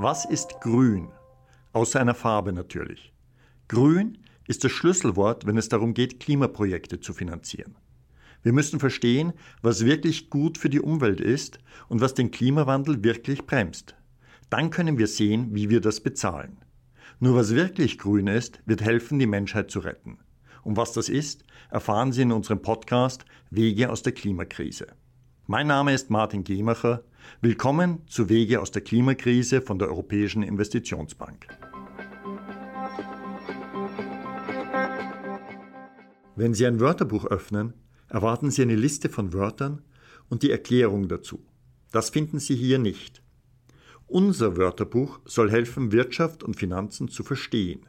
Was ist grün? Außer einer Farbe natürlich. Grün ist das Schlüsselwort, wenn es darum geht, Klimaprojekte zu finanzieren. Wir müssen verstehen, was wirklich gut für die Umwelt ist und was den Klimawandel wirklich bremst. Dann können wir sehen, wie wir das bezahlen. Nur was wirklich grün ist, wird helfen, die Menschheit zu retten. Und was das ist, erfahren Sie in unserem Podcast Wege aus der Klimakrise. Mein Name ist Martin Gemacher. Willkommen zu Wege aus der Klimakrise von der Europäischen Investitionsbank. Wenn Sie ein Wörterbuch öffnen, erwarten Sie eine Liste von Wörtern und die Erklärung dazu. Das finden Sie hier nicht. Unser Wörterbuch soll helfen, Wirtschaft und Finanzen zu verstehen.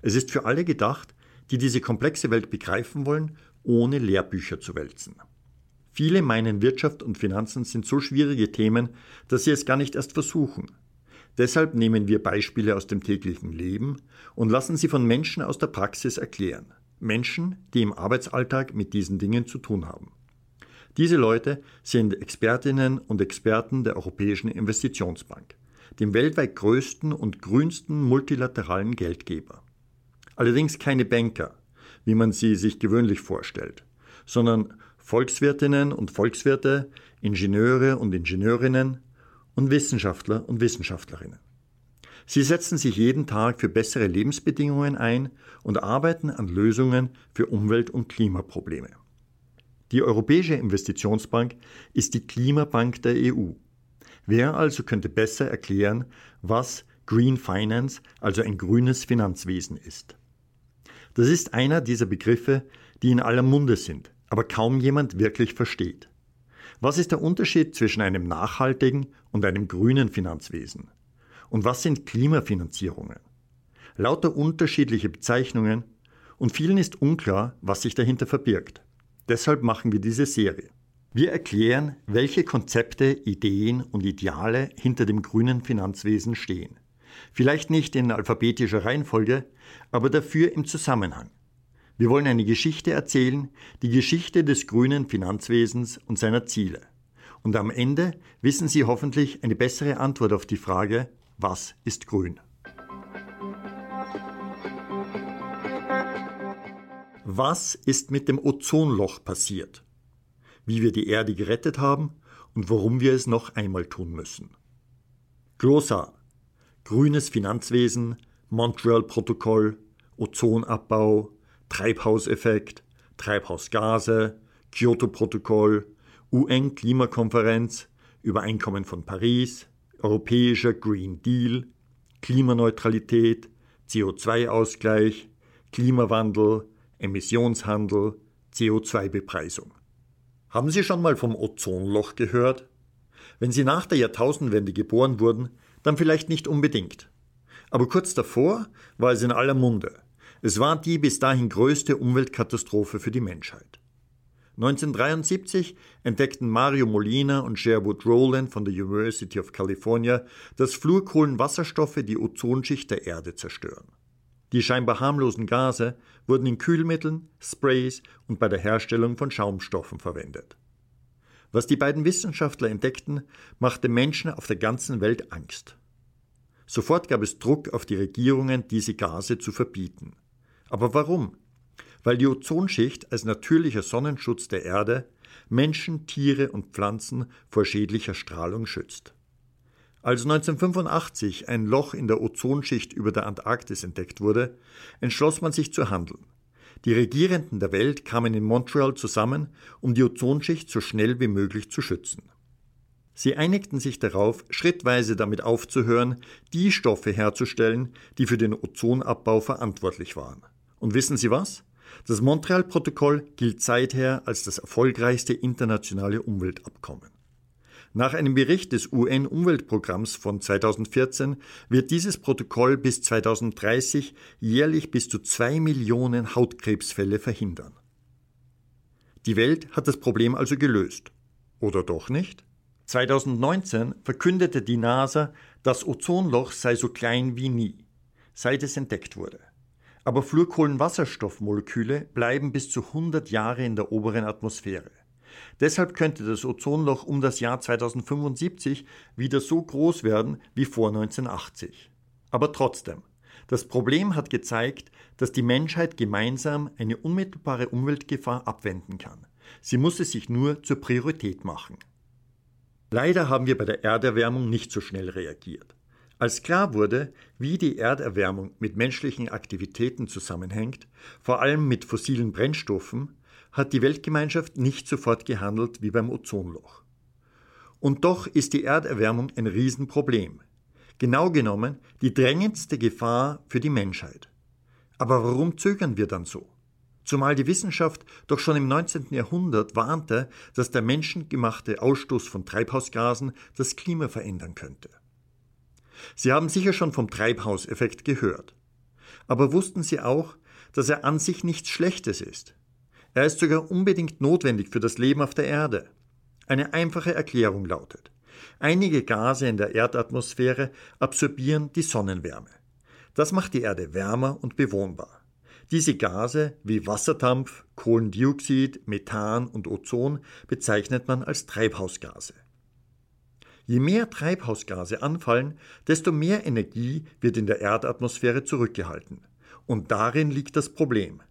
Es ist für alle gedacht, die diese komplexe Welt begreifen wollen, ohne Lehrbücher zu wälzen. Viele meinen, Wirtschaft und Finanzen sind so schwierige Themen, dass sie es gar nicht erst versuchen. Deshalb nehmen wir Beispiele aus dem täglichen Leben und lassen sie von Menschen aus der Praxis erklären. Menschen, die im Arbeitsalltag mit diesen Dingen zu tun haben. Diese Leute sind Expertinnen und Experten der Europäischen Investitionsbank, dem weltweit größten und grünsten multilateralen Geldgeber. Allerdings keine Banker, wie man sie sich gewöhnlich vorstellt, sondern Volkswirtinnen und Volkswirte, Ingenieure und Ingenieurinnen und Wissenschaftler und Wissenschaftlerinnen. Sie setzen sich jeden Tag für bessere Lebensbedingungen ein und arbeiten an Lösungen für Umwelt- und Klimaprobleme. Die Europäische Investitionsbank ist die Klimabank der EU. Wer also könnte besser erklären, was Green Finance, also ein grünes Finanzwesen ist? Das ist einer dieser Begriffe, die in aller Munde sind, aber kaum jemand wirklich versteht. Was ist der Unterschied zwischen einem nachhaltigen und einem grünen Finanzwesen? Und was sind Klimafinanzierungen? Lauter unterschiedliche Bezeichnungen und vielen ist unklar, was sich dahinter verbirgt. Deshalb machen wir diese Serie. Wir erklären, welche Konzepte, Ideen und Ideale hinter dem grünen Finanzwesen stehen. Vielleicht nicht in alphabetischer Reihenfolge, aber dafür im Zusammenhang. Wir wollen eine Geschichte erzählen, die Geschichte des grünen Finanzwesens und seiner Ziele. Und am Ende wissen Sie hoffentlich eine bessere Antwort auf die Frage, was ist grün? Was ist mit dem Ozonloch passiert? Wie wir die Erde gerettet haben und warum wir es noch einmal tun müssen. Glossar. Grünes Finanzwesen, Montreal-Protokoll, Ozonabbau, Treibhauseffekt, Treibhausgase, Kyoto-Protokoll, UN-Klimakonferenz, Übereinkommen von Paris, Europäischer Green Deal, Klimaneutralität, CO2-Ausgleich, Klimawandel, Emissionshandel, CO2-Bepreisung. Haben Sie schon mal vom Ozonloch gehört? Wenn Sie nach der Jahrtausendwende geboren wurden, dann vielleicht nicht unbedingt. Aber kurz davor war es in aller Munde. Es war die bis dahin größte Umweltkatastrophe für die Menschheit. 1973 entdeckten Mario Molina und Sherwood Rowland von der University of California, dass Fluorkohlenwasserstoffe die Ozonschicht der Erde zerstören. Die scheinbar harmlosen Gase wurden in Kühlmitteln, Sprays und bei der Herstellung von Schaumstoffen verwendet. Was die beiden Wissenschaftler entdeckten, machte Menschen auf der ganzen Welt Angst. Sofort gab es Druck auf die Regierungen, diese Gase zu verbieten. Aber warum? Weil die Ozonschicht als natürlicher Sonnenschutz der Erde Menschen, Tiere und Pflanzen vor schädlicher Strahlung schützt. Als 1985 ein Loch in der Ozonschicht über der Antarktis entdeckt wurde, entschloss man sich zu handeln. Die Regierenden der Welt kamen in Montreal zusammen, um die Ozonschicht so schnell wie möglich zu schützen. Sie einigten sich darauf, schrittweise damit aufzuhören, die Stoffe herzustellen, die für den Ozonabbau verantwortlich waren. Und wissen Sie was? Das Montreal-Protokoll gilt seither als das erfolgreichste internationale Umweltabkommen. Nach einem Bericht des UN-Umweltprogramms von 2014 wird dieses Protokoll bis 2030 jährlich bis zu zwei Millionen Hautkrebsfälle verhindern. Die Welt hat das Problem also gelöst. Oder doch nicht? 2019 verkündete die NASA, das Ozonloch sei so klein wie nie, seit es entdeckt wurde. Aber Fluorkohlenwasserstoffmoleküle bleiben bis zu 100 Jahre in der oberen Atmosphäre. Deshalb könnte das Ozonloch um das Jahr 2075 wieder so groß werden wie vor 1980. Aber trotzdem, das Problem hat gezeigt, dass die Menschheit gemeinsam eine unmittelbare Umweltgefahr abwenden kann. Sie muss es sich nur zur Priorität machen. Leider haben wir bei der Erderwärmung nicht so schnell reagiert. Als klar wurde, wie die Erderwärmung mit menschlichen Aktivitäten zusammenhängt, vor allem mit fossilen Brennstoffen, hat die Weltgemeinschaft nicht sofort gehandelt wie beim Ozonloch. Und doch ist die Erderwärmung ein Riesenproblem. Genau genommen die drängendste Gefahr für die Menschheit. Aber warum zögern wir dann so? Zumal die Wissenschaft doch schon im 19. Jahrhundert warnte, dass der menschengemachte Ausstoß von Treibhausgasen das Klima verändern könnte. Sie haben sicher schon vom Treibhauseffekt gehört. Aber wussten Sie auch, dass er an sich nichts Schlechtes ist? Er ist sogar unbedingt notwendig für das Leben auf der Erde. Eine einfache Erklärung lautet, einige Gase in der Erdatmosphäre absorbieren die Sonnenwärme. Das macht die Erde wärmer und bewohnbar. Diese Gase wie Wasserdampf, Kohlendioxid, Methan und Ozon bezeichnet man als Treibhausgase. Je mehr Treibhausgase anfallen, desto mehr Energie wird in der Erdatmosphäre zurückgehalten. Und darin liegt das Problem.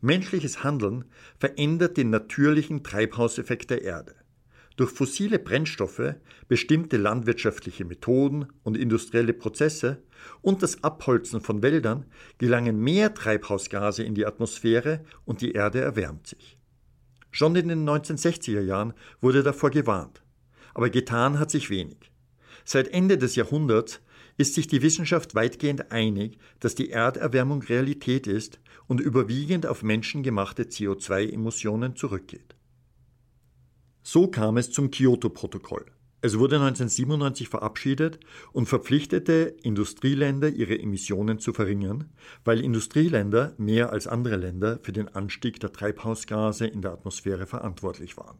Menschliches Handeln verändert den natürlichen Treibhauseffekt der Erde. Durch fossile Brennstoffe, bestimmte landwirtschaftliche Methoden und industrielle Prozesse und das Abholzen von Wäldern gelangen mehr Treibhausgase in die Atmosphäre und die Erde erwärmt sich. Schon in den 1960er Jahren wurde davor gewarnt. Aber getan hat sich wenig. Seit Ende des Jahrhunderts ist sich die Wissenschaft weitgehend einig, dass die Erderwärmung Realität ist und überwiegend auf menschengemachte CO2-Emissionen zurückgeht. So kam es zum Kyoto-Protokoll. Es wurde 1997 verabschiedet und verpflichtete Industrieländer, ihre Emissionen zu verringern, weil Industrieländer mehr als andere Länder für den Anstieg der Treibhausgase in der Atmosphäre verantwortlich waren.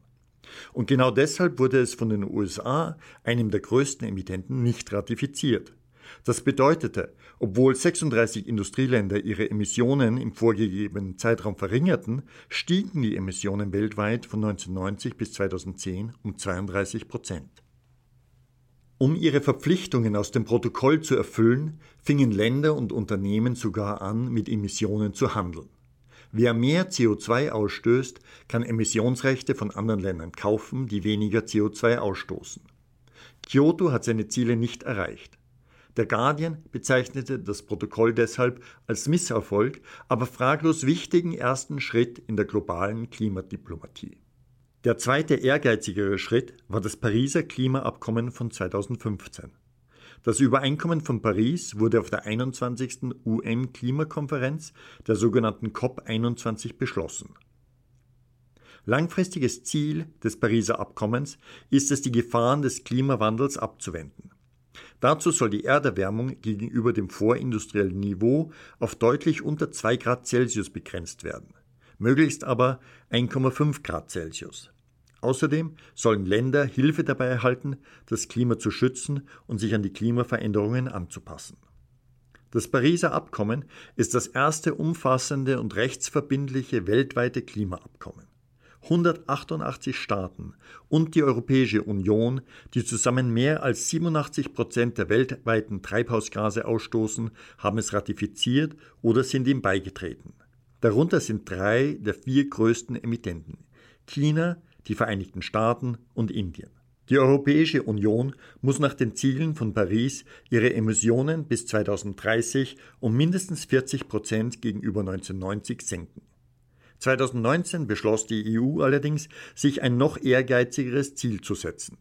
Und genau deshalb wurde es von den USA, einem der größten Emittenten, nicht ratifiziert. Das bedeutete, obwohl 36 Industrieländer ihre Emissionen im vorgegebenen Zeitraum verringerten, stiegen die Emissionen weltweit von 1990 bis 2010 um 32 Prozent. Um ihre Verpflichtungen aus dem Protokoll zu erfüllen, fingen Länder und Unternehmen sogar an, mit Emissionen zu handeln. Wer mehr CO2 ausstößt, kann Emissionsrechte von anderen Ländern kaufen, die weniger CO2 ausstoßen. Kyoto hat seine Ziele nicht erreicht. Der Guardian bezeichnete das Protokoll deshalb als Misserfolg, aber fraglos wichtigen ersten Schritt in der globalen Klimadiplomatie. Der zweite ehrgeizigere Schritt war das Pariser Klimaabkommen von 2015. Das Übereinkommen von Paris wurde auf der 21. UN-Klimakonferenz, der sogenannten COP21, beschlossen. Langfristiges Ziel des Pariser Abkommens ist es, die Gefahren des Klimawandels abzuwenden. Dazu soll die Erderwärmung gegenüber dem vorindustriellen Niveau auf deutlich unter 2 Grad Celsius begrenzt werden, möglichst aber 1,5 Grad Celsius. Außerdem sollen Länder Hilfe dabei erhalten, das Klima zu schützen und sich an die Klimaveränderungen anzupassen. Das Pariser Abkommen ist das erste umfassende und rechtsverbindliche weltweite Klimaabkommen. 188 Staaten und die Europäische Union, die zusammen mehr als 87 Prozent der weltweiten Treibhausgase ausstoßen, haben es ratifiziert oder sind ihm beigetreten. Darunter sind drei der vier größten Emittenten China, die Vereinigten Staaten und Indien. Die Europäische Union muss nach den Zielen von Paris ihre Emissionen bis 2030 um mindestens 40 Prozent gegenüber 1990 senken. 2019 beschloss die EU allerdings, sich ein noch ehrgeizigeres Ziel zu setzen.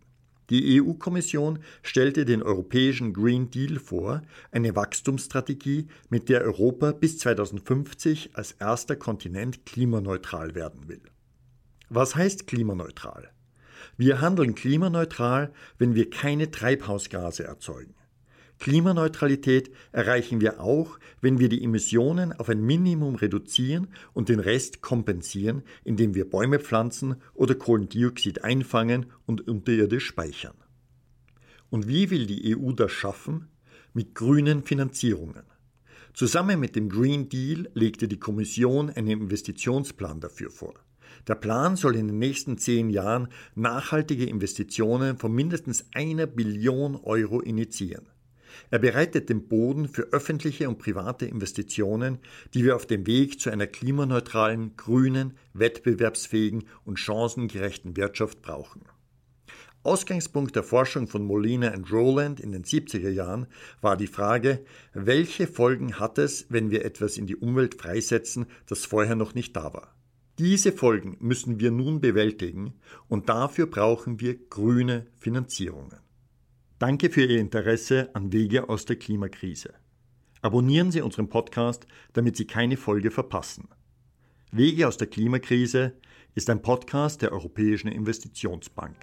Die EU-Kommission stellte den europäischen Green Deal vor, eine Wachstumsstrategie, mit der Europa bis 2050 als erster Kontinent klimaneutral werden will. Was heißt klimaneutral? Wir handeln klimaneutral, wenn wir keine Treibhausgase erzeugen. Klimaneutralität erreichen wir auch, wenn wir die Emissionen auf ein Minimum reduzieren und den Rest kompensieren, indem wir Bäume pflanzen oder Kohlendioxid einfangen und unterirdisch speichern. Und wie will die EU das schaffen? Mit grünen Finanzierungen. Zusammen mit dem Green Deal legte die Kommission einen Investitionsplan dafür vor. Der Plan soll in den nächsten zehn Jahren nachhaltige Investitionen von mindestens einer Billion Euro initiieren. Er bereitet den Boden für öffentliche und private Investitionen, die wir auf dem Weg zu einer klimaneutralen, grünen, wettbewerbsfähigen und chancengerechten Wirtschaft brauchen. Ausgangspunkt der Forschung von Molina und Rowland in den 70er Jahren war die Frage, welche Folgen hat es, wenn wir etwas in die Umwelt freisetzen, das vorher noch nicht da war. Diese Folgen müssen wir nun bewältigen und dafür brauchen wir grüne Finanzierungen. Danke für Ihr Interesse an Wege aus der Klimakrise. Abonnieren Sie unseren Podcast, damit Sie keine Folge verpassen. Wege aus der Klimakrise ist ein Podcast der Europäischen Investitionsbank.